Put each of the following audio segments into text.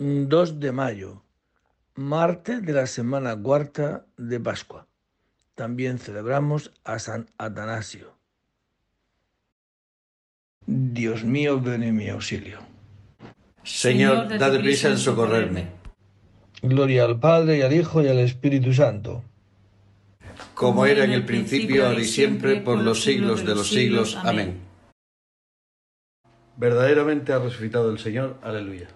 2 de mayo, martes de la semana cuarta de Pascua. También celebramos a San Atanasio. Dios mío, ven en mi auxilio. Señor, date prisa en socorrerme. Gloria al Padre y al Hijo y al Espíritu Santo. Como era en el principio, ahora y siempre, por los siglos de los siglos. Amén. Verdaderamente ha resucitado el Señor. Aleluya.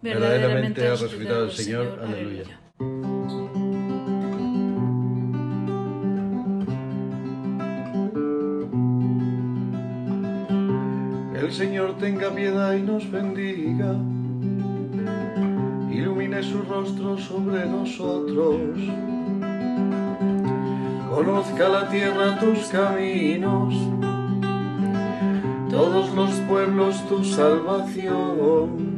Verdaderamente ha resucitado el Señor. Aleluya. El Señor tenga piedad y nos bendiga. Ilumine su rostro sobre nosotros. Conozca la tierra tus caminos, todos los pueblos tu salvación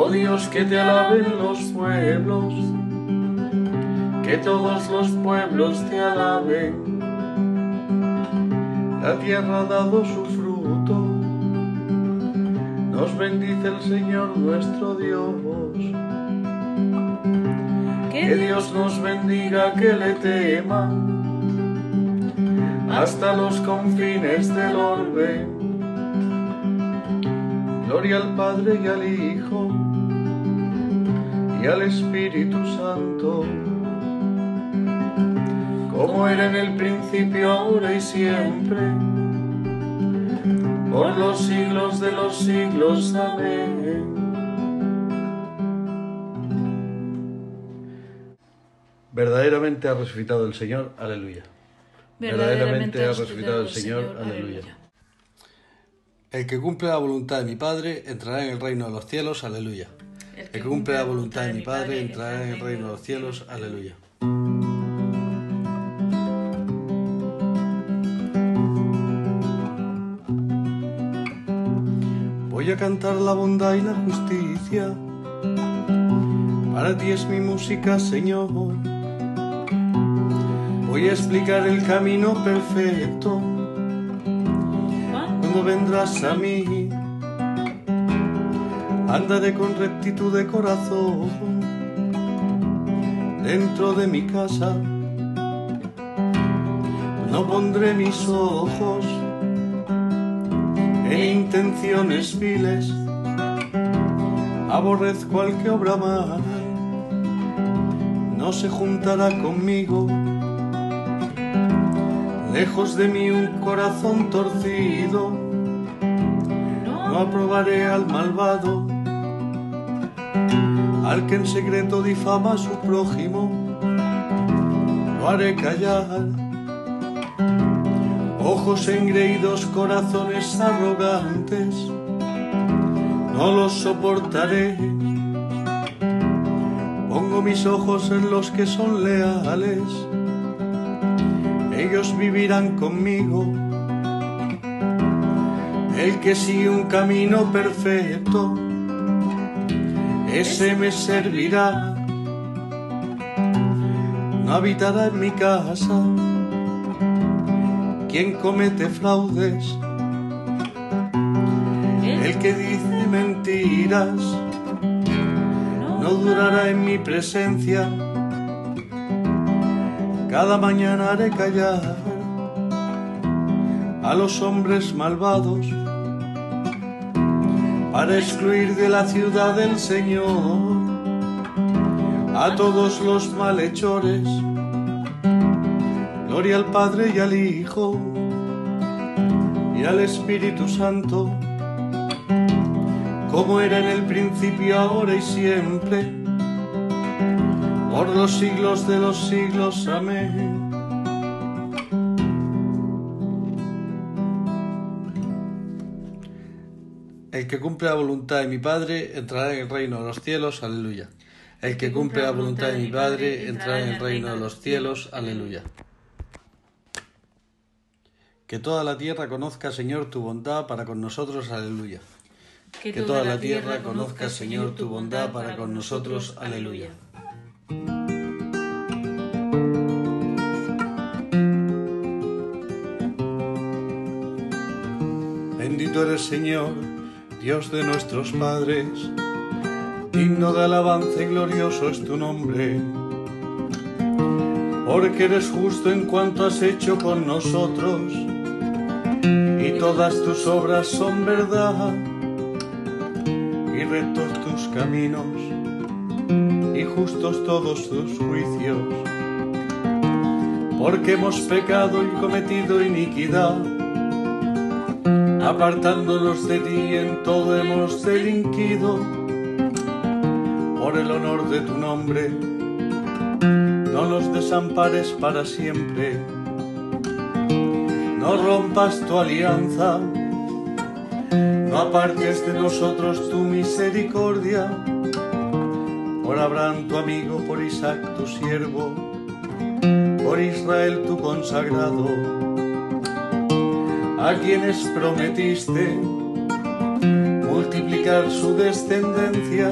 Oh Dios, que te alaben los pueblos, que todos los pueblos te alaben. La tierra ha dado su fruto, nos bendice el Señor nuestro Dios. Que Dios nos bendiga, que le tema hasta los confines del orbe. Gloria al Padre y al Hijo y al Espíritu Santo, como era en el principio, ahora y siempre, por los siglos de los siglos. Amén. Verdaderamente ha resucitado el Señor, aleluya. Verdaderamente ha resucitado el Señor, aleluya. El que cumple la voluntad de mi Padre entrará en el reino de los cielos, aleluya. El que cumple la voluntad de mi Padre entrará en el reino de los cielos. Aleluya. Voy a cantar la bondad y la justicia. Para ti es mi música, Señor. Voy a explicar el camino perfecto. Cuando vendrás a mí andaré con rectitud de corazón dentro de mi casa. No pondré mis ojos en intenciones viles, aborrezco al que obra mal, no se juntará conmigo. Lejos de mí un corazón torcido, no aprobaré al malvado al que en secreto difama a su prójimo, lo haré callar. Ojos engreídos, corazones arrogantes, no los soportaré. Pongo mis ojos en los que son leales, ellos vivirán conmigo. El que sigue un camino perfecto, ese me servirá. No habitará en mi casa quien comete fraudes, el que dice mentiras, no durará en mi presencia. Cada mañana haré callar a los hombres malvados para excluir de la ciudad del Señor a todos los malhechores. Gloria al Padre y al Hijo y al Espíritu Santo, como era en el principio, ahora y siempre, por los siglos de los siglos. Amén. Que cumple la voluntad de mi Padre entrará en el reino de los cielos. Aleluya. El que cumple la voluntad de mi Padre entrará en el reino de los cielos. Aleluya. Que toda la tierra conozca, Señor, tu bondad para con nosotros. Aleluya. Que toda la tierra conozca, Señor, tu bondad para con nosotros. Aleluya. Bendito eres, Señor, Dios de nuestros padres, digno de alabanza y glorioso es tu nombre, porque eres justo en cuanto has hecho con nosotros, y todas tus obras son verdad, y rectos tus caminos, y justos todos tus juicios, porque hemos pecado y cometido iniquidad apartándonos de ti en todo hemos delinquido. Por el honor de tu nombre, no nos desampares para siempre. No rompas tu alianza, no apartes de nosotros tu misericordia. Por Abraham tu amigo, por Isaac tu siervo, por Israel tu consagrado a quienes prometiste multiplicar su descendencia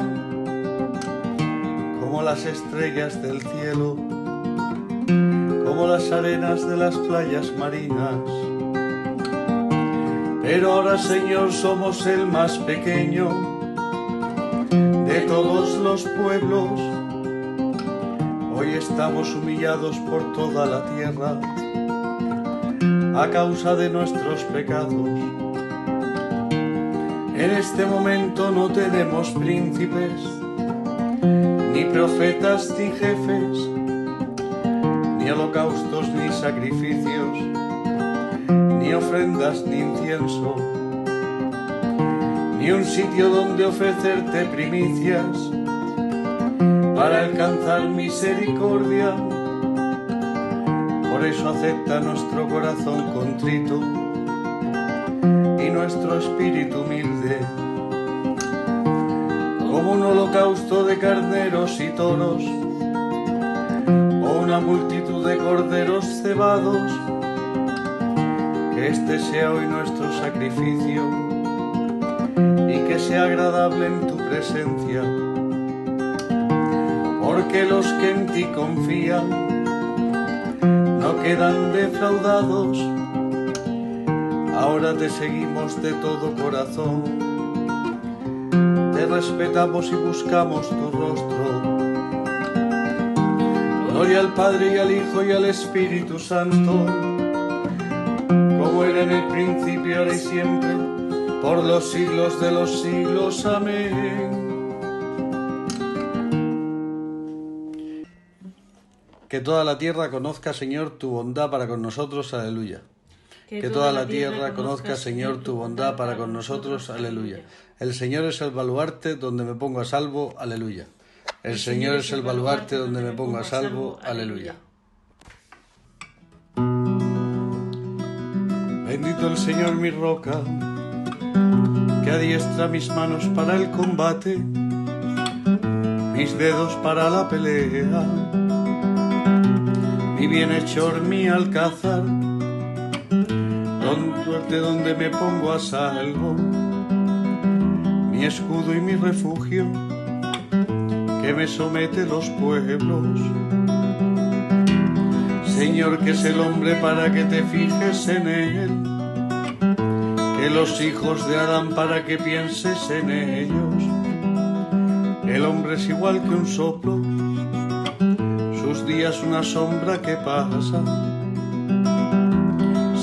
como las estrellas del cielo, como las arenas de las playas marinas. Pero ahora, Señor, somos el más pequeño de todos los pueblos. Hoy estamos humillados por toda la tierra a causa de nuestros pecados. En este momento no tenemos príncipes, ni profetas ni jefes, ni holocaustos ni sacrificios, ni ofrendas ni incienso, ni un sitio donde ofrecerte primicias para alcanzar misericordia por eso acepta nuestro corazón contrito y nuestro espíritu humilde, como un holocausto de carneros y toros, o una multitud de corderos cebados. Que este sea hoy nuestro sacrificio y que sea agradable en tu presencia, porque los que en ti confían, quedan defraudados. Ahora te seguimos de todo corazón, te respetamos y buscamos tu rostro. Gloria al Padre y al Hijo y al Espíritu Santo, como era en el principio, ahora y siempre, por los siglos de los siglos. Amén. Que toda la tierra conozca, Señor, tu bondad para con nosotros. Aleluya. Que, toda la tierra conozca, Señor, tu bondad para con nosotros. Aleluya. El Señor es el baluarte donde me pongo a salvo. Aleluya. El Señor es el baluarte donde me pongo a salvo. Aleluya. Bendito el Señor mi roca, que adiestra mis manos para el combate, mis dedos para la pelea mi bienhechor, mi alcázar, donde, donde me pongo a salvo, mi escudo y mi refugio, que me somete los pueblos. Señor, que es el hombre para que te fijes en él, que los hijos de Adán para que pienses en ellos. El hombre es igual que un soplo días una sombra que pasa.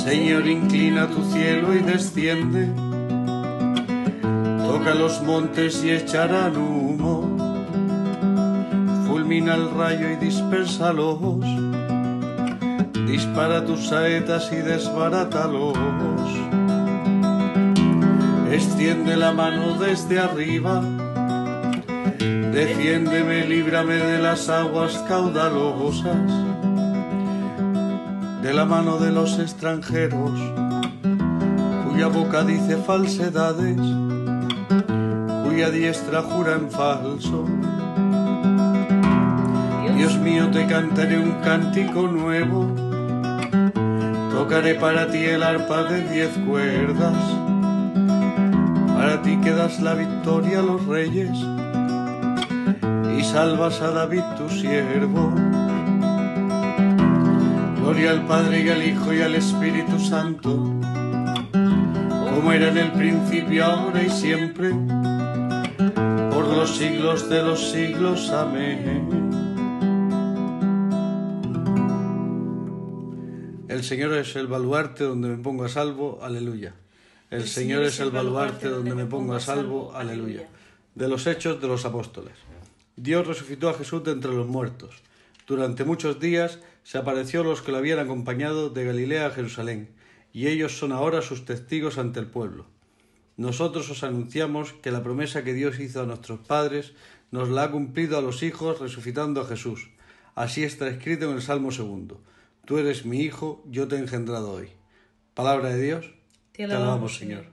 Señor, inclina tu cielo y desciende. Toca los montes y echarán humo. Fulmina el rayo y dispersalos. Dispara tus saetas y desbarátalos. Extiende la mano desde arriba Defiéndeme, líbrame de las aguas caudalosas, de la mano de los extranjeros, cuya boca dice falsedades. cuya diestra jura en falso. Dios mío, te cantaré un cántico nuevo, tocaré para ti el arpa de diez cuerdas, para ti que das la victoria a los reyes y salvas a David tu siervo. Gloria al Padre y al Hijo y al Espíritu Santo, como era en el principio, ahora y siempre, por los siglos de los siglos. Amén. El Señor es el baluarte donde me pongo a salvo, aleluya. El Señor es el baluarte donde me pongo a salvo, aleluya. De los hechos de los apóstoles. Dios resucitó a Jesús de entre los muertos. Durante muchos días se apareció a los que lo habían acompañado de Galilea a Jerusalén, y ellos son ahora sus testigos ante el pueblo. Nosotros os anunciamos que la promesa que Dios hizo a nuestros padres nos la ha cumplido a los hijos resucitando a Jesús. Así está escrito en el Salmo segundo. Tú eres mi hijo, yo te he engendrado hoy. Palabra de Dios. Te alabamos, Señor.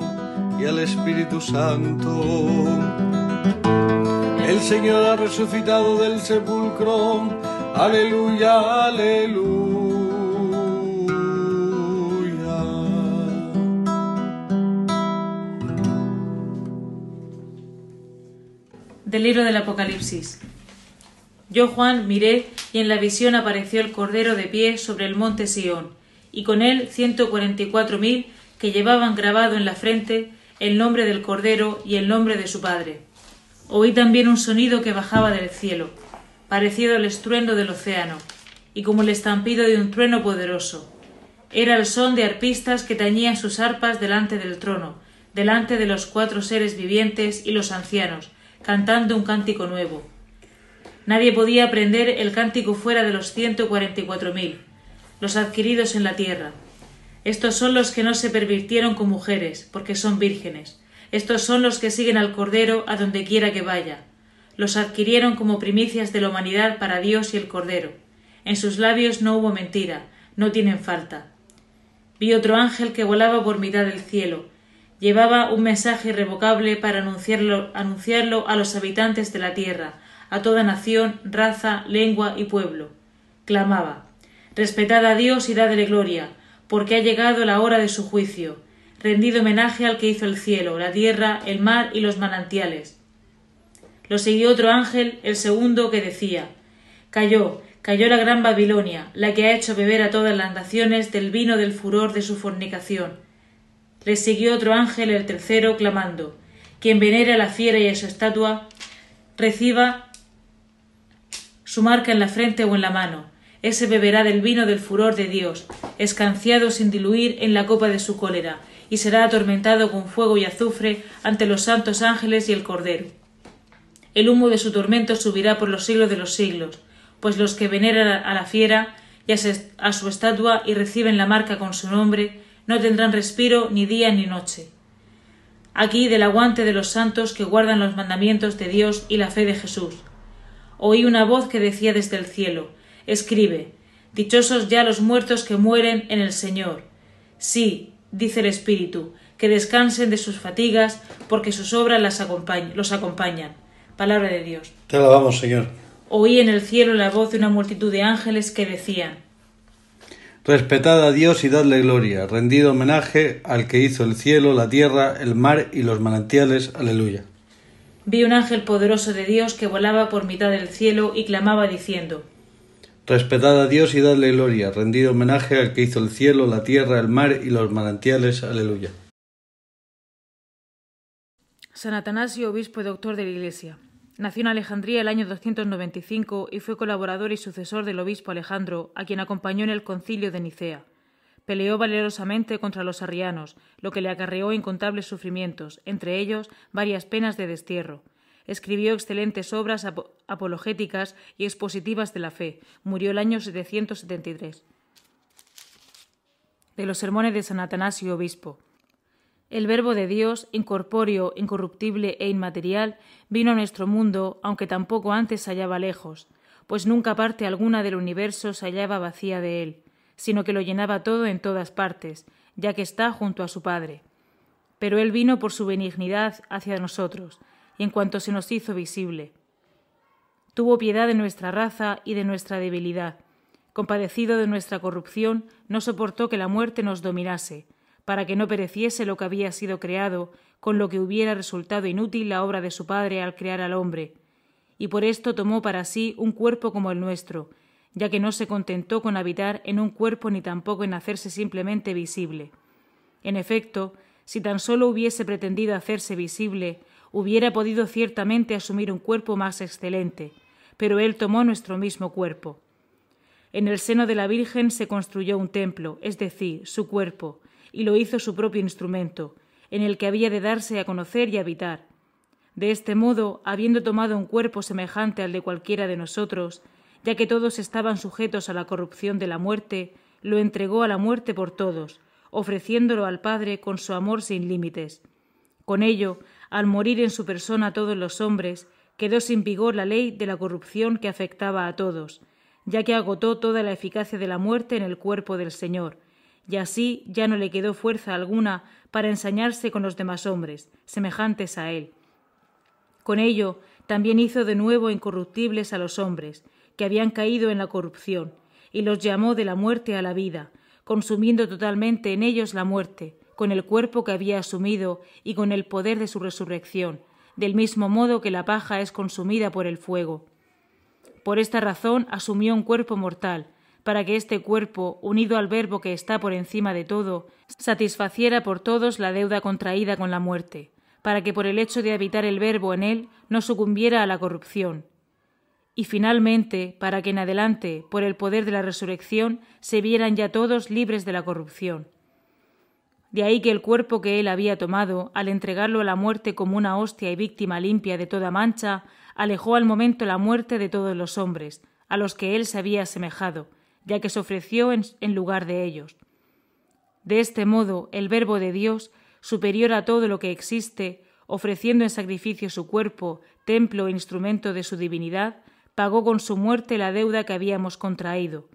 y al Espíritu Santo. El Señor ha resucitado del sepulcro. Aleluya, aleluya. Del libro del Apocalipsis. Yo, Juan, miré y en la visión apareció el Cordero de pie sobre el monte Sión, y con él ciento cuarenta y cuatro mil que llevaban grabado en la frente el nombre del Cordero y el nombre de su Padre. Oí también un sonido que bajaba del cielo, parecido al estruendo del océano, y como el estampido de un trueno poderoso. Era el son de arpistas que tañían sus arpas delante del trono, delante de los cuatro seres vivientes y los ancianos, cantando un cántico nuevo. Nadie podía aprender el cántico fuera de los ciento cuarenta y cuatro mil, los adquiridos en la tierra. Estos son los que no se pervirtieron con mujeres, porque son vírgenes. Estos son los que siguen al Cordero a donde quiera que vaya. Los adquirieron como primicias de la humanidad para Dios y el Cordero. En sus labios no hubo mentira, no tienen falta. Vi otro ángel que volaba por mitad del cielo. Llevaba un mensaje irrevocable para anunciarlo, anunciarlo a los habitantes de la tierra, a toda nación, raza, lengua y pueblo. Clamaba Respetad a Dios y dadle gloria, porque ha llegado la hora de su juicio. Rendido homenaje al que hizo el cielo, la tierra, el mar y los manantiales. Lo siguió otro ángel, el segundo, que decía Cayó, cayó la gran Babilonia, la que ha hecho beber a todas las naciones del vino del furor de su fornicación. Le siguió otro ángel, el tercero, clamando Quien venere a la fiera y a su estatua, reciba su marca en la frente o en la mano. Ese beberá del vino del furor de Dios, escanciado sin diluir en la copa de su cólera, y será atormentado con fuego y azufre ante los santos ángeles y el Cordero. El humo de su tormento subirá por los siglos de los siglos, pues los que veneran a la fiera y a su estatua y reciben la marca con su nombre, no tendrán respiro ni día ni noche. Aquí del aguante de los santos que guardan los mandamientos de Dios y la fe de Jesús. Oí una voz que decía desde el cielo, Escribe, Dichosos ya los muertos que mueren en el Señor. Sí, dice el Espíritu, que descansen de sus fatigas, porque sus obras las los acompañan. Palabra de Dios. Te alabamos, Señor. Oí en el cielo la voz de una multitud de ángeles que decían Respetad a Dios y dadle gloria, rendid homenaje al que hizo el cielo, la tierra, el mar y los manantiales. Aleluya. Vi un ángel poderoso de Dios que volaba por mitad del cielo y clamaba diciendo Respetad a Dios y dadle gloria, rendid homenaje al que hizo el cielo, la tierra, el mar y los manantiales. Aleluya. San Atanasio, obispo y doctor de la Iglesia. Nació en Alejandría el año 295 y fue colaborador y sucesor del obispo Alejandro, a quien acompañó en el concilio de Nicea. Peleó valerosamente contra los arrianos, lo que le acarreó incontables sufrimientos, entre ellos varias penas de destierro. Escribió excelentes obras apologéticas y expositivas de la fe. Murió el año 773. De los sermones de San Atanasio, obispo. El Verbo de Dios, incorpóreo, incorruptible e inmaterial, vino a nuestro mundo, aunque tampoco antes se hallaba lejos, pues nunca parte alguna del universo se hallaba vacía de él, sino que lo llenaba todo en todas partes, ya que está junto a su Padre. Pero él vino por su benignidad hacia nosotros, en cuanto se nos hizo visible. Tuvo piedad de nuestra raza y de nuestra debilidad. Compadecido de nuestra corrupción, no soportó que la muerte nos dominase, para que no pereciese lo que había sido creado, con lo que hubiera resultado inútil la obra de su Padre al crear al hombre, y por esto tomó para sí un cuerpo como el nuestro, ya que no se contentó con habitar en un cuerpo ni tampoco en hacerse simplemente visible. En efecto, si tan solo hubiese pretendido hacerse visible, hubiera podido ciertamente asumir un cuerpo más excelente, pero él tomó nuestro mismo cuerpo. En el seno de la Virgen se construyó un templo, es decir, su cuerpo, y lo hizo su propio instrumento, en el que había de darse a conocer y habitar. De este modo, habiendo tomado un cuerpo semejante al de cualquiera de nosotros, ya que todos estaban sujetos a la corrupción de la muerte, lo entregó a la muerte por todos, ofreciéndolo al Padre con su amor sin límites. Con ello, al morir en su persona todos los hombres, quedó sin vigor la ley de la corrupción que afectaba a todos, ya que agotó toda la eficacia de la muerte en el cuerpo del Señor, y así ya no le quedó fuerza alguna para ensañarse con los demás hombres, semejantes a él. Con ello también hizo de nuevo incorruptibles a los hombres, que habían caído en la corrupción, y los llamó de la muerte a la vida, consumiendo totalmente en ellos la muerte, con el cuerpo que había asumido y con el poder de su resurrección, del mismo modo que la paja es consumida por el fuego. Por esta razón asumió un cuerpo mortal, para que este cuerpo, unido al Verbo que está por encima de todo, satisfaciera por todos la deuda contraída con la muerte, para que por el hecho de habitar el Verbo en él no sucumbiera a la corrupción, y finalmente para que en adelante, por el poder de la resurrección, se vieran ya todos libres de la corrupción. De ahí que el cuerpo que él había tomado, al entregarlo a la muerte como una hostia y víctima limpia de toda mancha, alejó al momento la muerte de todos los hombres, a los que él se había asemejado, ya que se ofreció en, lugar de ellos. De este modo, el Verbo de Dios, superior a todo lo que existe, ofreciendo en sacrificio su cuerpo, templo e instrumento de su divinidad, pagó con su muerte la deuda que habíamos contraído,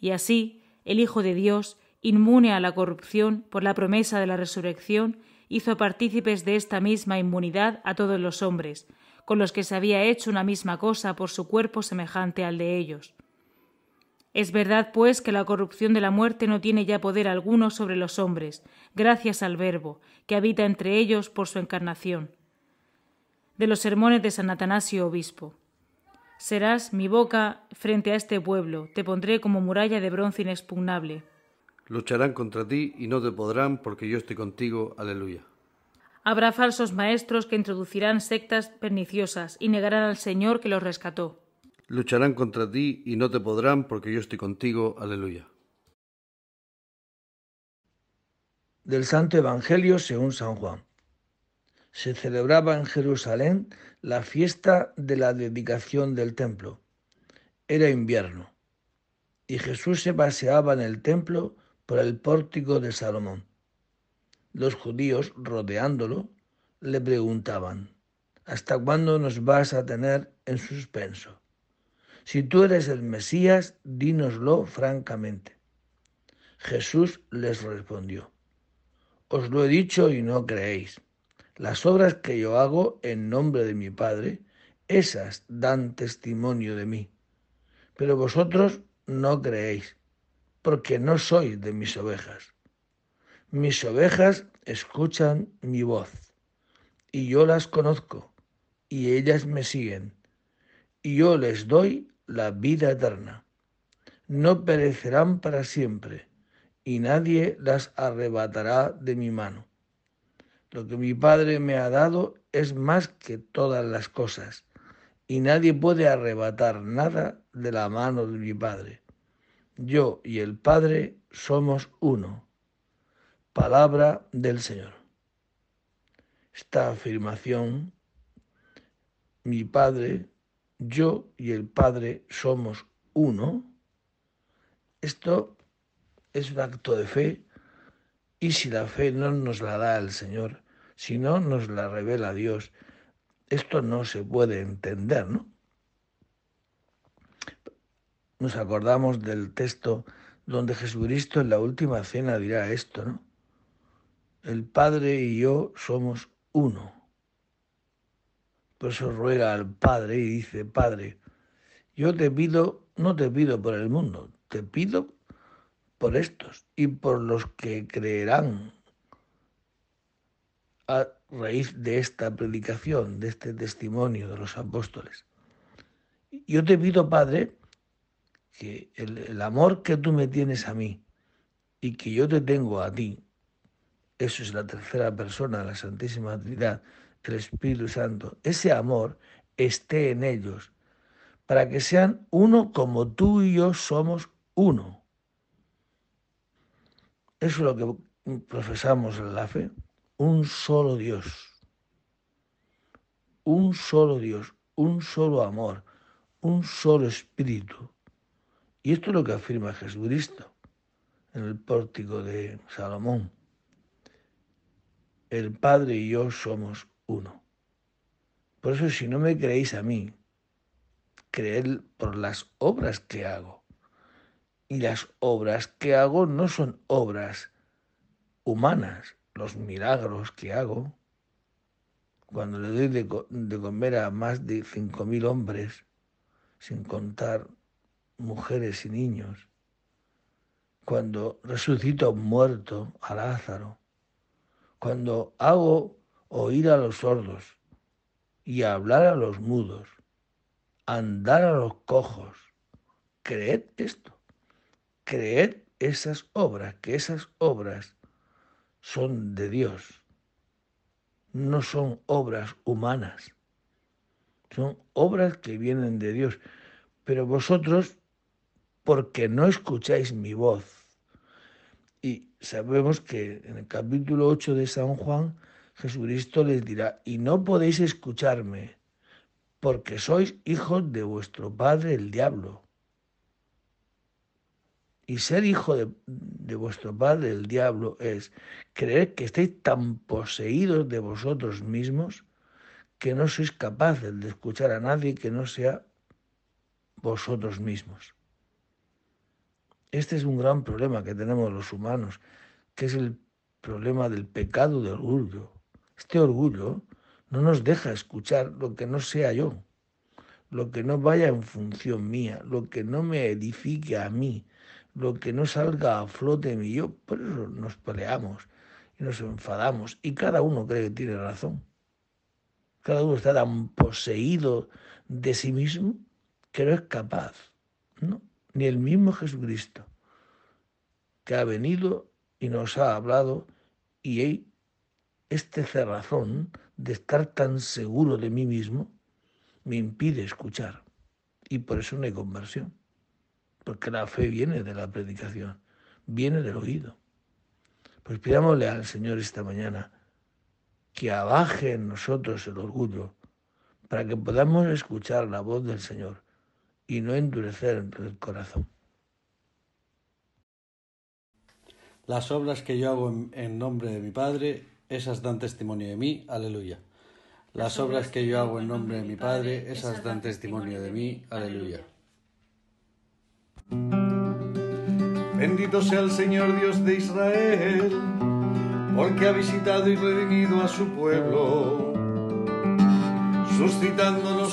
y así el Hijo de Dios, inmune a la corrupción por la promesa de la resurrección, hizo partícipes de esta misma inmunidad a todos los hombres, con los que se había hecho una misma cosa por su cuerpo semejante al de ellos. Es verdad, pues, que la corrupción de la muerte no tiene ya poder alguno sobre los hombres, gracias al Verbo, que habita entre ellos por su encarnación. De los sermones de San Atanasio Obispo. Serás mi boca frente a este pueblo, te pondré como muralla de bronce inexpugnable. Lucharán contra ti y no te podrán, porque yo estoy contigo. Aleluya. Habrá falsos maestros que introducirán sectas perniciosas y negarán al Señor que los rescató. Lucharán contra ti y no te podrán porque yo estoy contigo. Aleluya. Del Santo Evangelio según San Juan. Se celebraba en Jerusalén la fiesta de la dedicación del templo. Era invierno y Jesús se paseaba en el templo por el pórtico de Salomón. Los judíos, rodeándolo, le preguntaban, ¿hasta cuándo nos vas a tener en suspenso? Si tú eres el Mesías, dínoslo francamente. Jesús les respondió, Os lo he dicho y no creéis. Las obras que yo hago en nombre de mi Padre, esas dan testimonio de mí. Pero vosotros no creéis, porque no sois de mis ovejas. Mis ovejas escuchan mi voz, y yo las conozco, y ellas me siguen, y yo les doy la vida eterna. No perecerán para siempre, y nadie las arrebatará de mi mano. Lo que mi Padre me ha dado es más que todas las cosas, y nadie puede arrebatar nada de la mano de mi Padre. Yo y el Padre somos uno. Palabra del Señor. Esta afirmación, mi Padre, yo y el Padre somos uno, esto es un acto de fe y si la fe no nos la da el Señor, si no nos la revela Dios, esto no se puede entender, ¿no? Nos acordamos del texto donde Jesucristo en la última cena dirá esto, ¿no? El Padre y yo somos uno. Por eso ruega al Padre y dice, Padre, yo te pido, no te pido por el mundo, te pido por estos y por los que creerán a raíz de esta predicación, de este testimonio de los apóstoles. Yo te pido, Padre, que el, amor que tú me tienes a mí y que yo te tengo a ti, eso es la tercera persona de la Santísima Trinidad, el Espíritu Santo, ese amor esté en ellos, para que sean uno como tú y yo somos uno. Eso es lo que profesamos en la fe, un solo Dios, un solo Dios, un solo amor, un solo espíritu. Y esto es lo que afirma Jesucristo en el pórtico de Salomón. El Padre y yo somos uno. Por eso si no me creéis a mí, creed por las obras que hago. Y las obras que hago no son obras humanas, los milagros que hago, cuando le doy de, de comer a más de cinco mil hombres, sin contar mujeres y niños, cuando resucito muerto, a Lázaro, cuando hago oír a los sordos y hablar a los mudos, andar a los cojos, creed esto, creed esas obras, que esas obras son de Dios, no son obras humanas, son obras que vienen de Dios. Pero vosotros, porque no escucháis mi voz, y sabemos que en el capítulo 8 de San Juan, Jesucristo les dirá, y no podéis escucharme, porque sois hijos de vuestro padre el diablo y ser hijo de, de, vuestro padre, el diablo, es creer que estáis tan poseídos de vosotros mismos que no sois capaces de escuchar a nadie que no sea vosotros mismos. Este es un gran problema que tenemos los humanos, que es el problema del pecado de orgullo. Este orgullo no nos deja escuchar lo que no sea yo, lo que no vaya en función mía, lo que no me edifique a mí, lo que no salga a flote en yo, por eso nos peleamos y nos enfadamos y cada uno cree que tiene razón. Cada uno está tan poseído de sí mismo que no es capaz, ¿no? Ni el mismo Jesucristo, que ha venido y nos ha hablado y este cerrazón de estar tan seguro de mí mismo me impide escuchar y por eso no hay conversión porque la fe viene de la predicación, viene del oído. Pues pidámosle al Señor esta mañana que abaje en nosotros el orgullo para que podamos escuchar la voz del Señor y no endurecer el corazón. Las obras que yo hago en, en, nombre de mi Padre, esas dan testimonio de mí. Aleluya. Las obras que yo hago en nombre de mi Padre, esas dan testimonio de mí. Aleluya. Bendito sea el Señor Dios de Israel, porque ha visitado y redimido a su pueblo,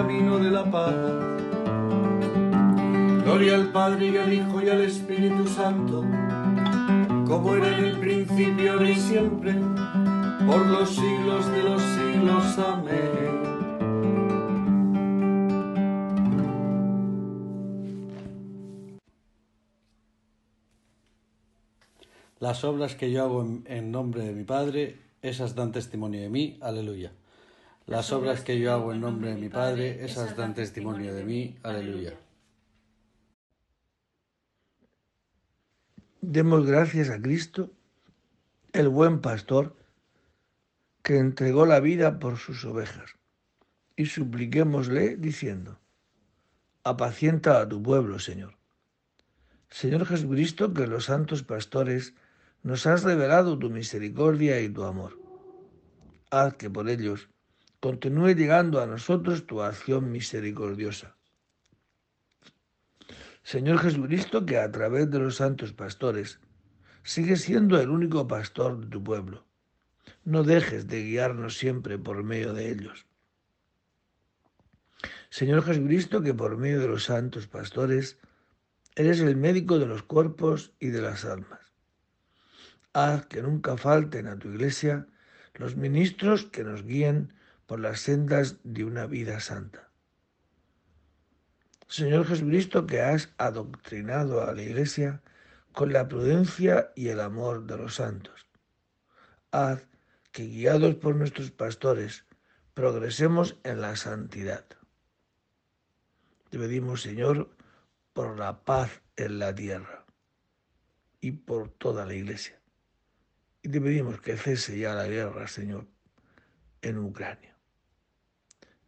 camino de la paz. Gloria al Padre y al Hijo y al Espíritu Santo, como era en el principio, ahora y siempre, por los siglos de los siglos. Amén. Las obras que yo hago en, en nombre de mi Padre, esas dan testimonio de mí. Aleluya. Las obras que yo hago en nombre de mi Padre, esas dan testimonio de mí. Aleluya. Demos gracias a Cristo, el buen pastor, que entregó la vida por sus ovejas, y supliquémosle diciendo, apacienta a tu pueblo, Señor. Señor Jesucristo, que los santos pastores nos has revelado tu misericordia y tu amor. Haz que por ellos continúe llegando a nosotros tu acción misericordiosa. Señor Jesucristo, que a través de los santos pastores sigues siendo el único pastor de tu pueblo. No dejes de guiarnos siempre por medio de ellos. Señor Jesucristo, que por medio de los santos pastores eres el médico de los cuerpos y de las almas. Haz que nunca falten a tu iglesia los ministros que nos guíen por las sendas de una vida santa. Señor Jesucristo, que has adoctrinado a la iglesia con la prudencia y el amor de los santos. Haz que, guiados por nuestros pastores, progresemos en la santidad. Te pedimos, Señor, por la paz en la tierra y por toda la iglesia. Y te pedimos que cese ya la guerra, Señor, en Ucrania.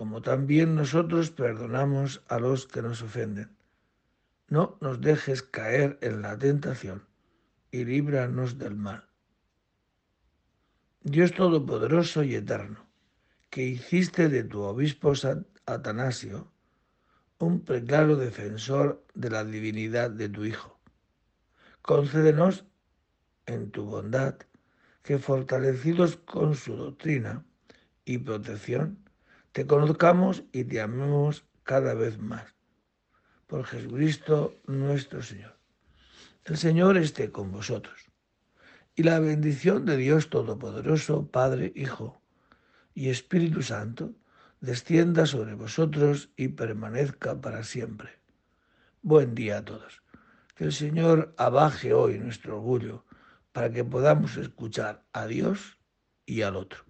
como también nosotros perdonamos a los que nos ofenden. No nos dejes caer en la tentación y líbranos del mal. Dios Todopoderoso y Eterno, que hiciste de tu obispo San Atanasio un preclaro defensor de la divinidad de tu Hijo, concédenos en tu bondad, que fortalecidos con su doctrina y protección, te conozcamos y te amemos cada vez más. Por Jesucristo nuestro Señor. El Señor esté con vosotros. Y la bendición de Dios Todopoderoso, Padre, Hijo y Espíritu Santo, descienda sobre vosotros y permanezca para siempre. Buen día a todos. Que el Señor abaje hoy nuestro orgullo para que podamos escuchar a Dios y al otro.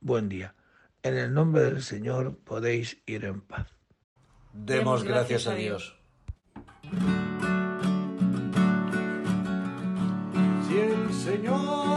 Buen día. En el nombre del Señor podéis ir en paz. Demos gracias a Dios. Si el Señor